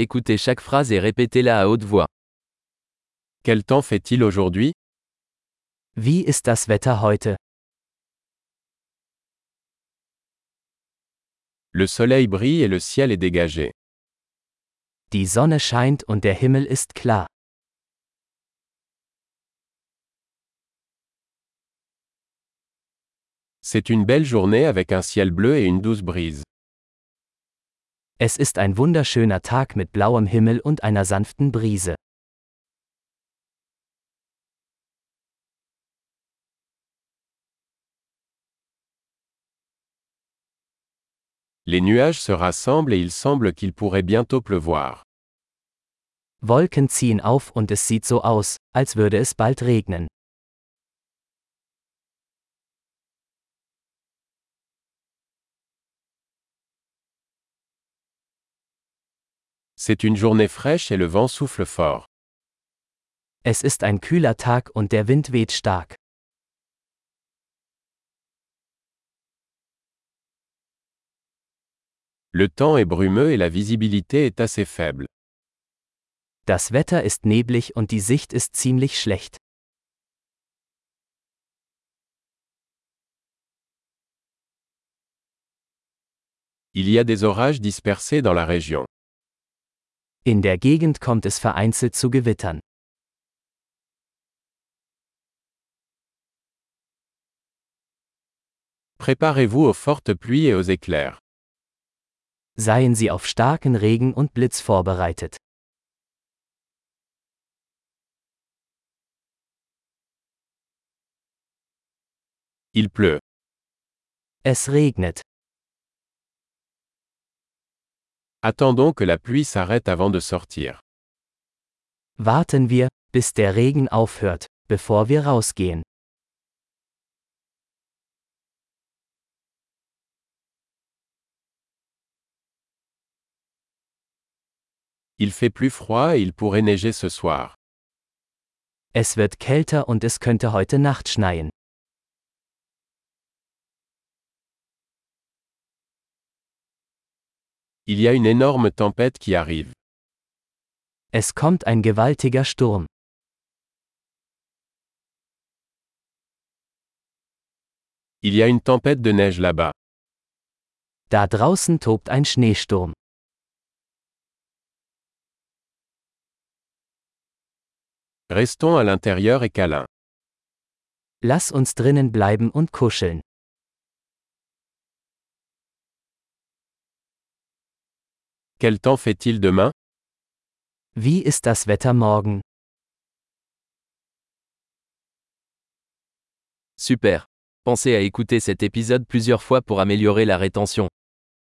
Écoutez chaque phrase et répétez-la à haute voix. Quel temps fait-il aujourd'hui? Wie ist das Wetter heute? Le soleil brille et le ciel est dégagé. Die Sonne scheint und der Himmel ist klar. C'est une belle journée avec un ciel bleu et une douce brise. Es ist ein wunderschöner Tag mit blauem Himmel und einer sanften Brise. Les nuages se rassemblent et il semble qu'il pourrait bientôt pleuvoir. Wolken ziehen auf und es sieht so aus, als würde es bald regnen. C'est une journée fraîche et le vent souffle fort. Es ist ein kühler Tag und der Wind weht stark. Le temps est brumeux et la visibilité est assez faible. Das Wetter ist neblig und die Sicht ist ziemlich schlecht. Il y a des orages dispersés dans la région. In der Gegend kommt es vereinzelt zu Gewittern. Préparez-vous aux fortes pluies et aux éclairs. Seien Sie auf starken Regen und Blitz vorbereitet. Il pleut. Es regnet. Attendons que la pluie s'arrête avant de sortir. Warten wir, bis der Regen aufhört, bevor wir rausgehen. Il fait plus froid et il pourrait neiger ce soir. Es wird kälter und es könnte heute Nacht schneien. Il y a une énorme tempête qui arrive. Es kommt ein gewaltiger Sturm. Il y a une tempête de neige là-bas. Da draußen tobt ein Schneesturm. Restons à l'intérieur et câlin. Lass uns drinnen bleiben und kuscheln. Quel temps fait-il demain? Wie ist das Wetter morgen? Super. Pensez à écouter cet épisode plusieurs fois pour améliorer la rétention.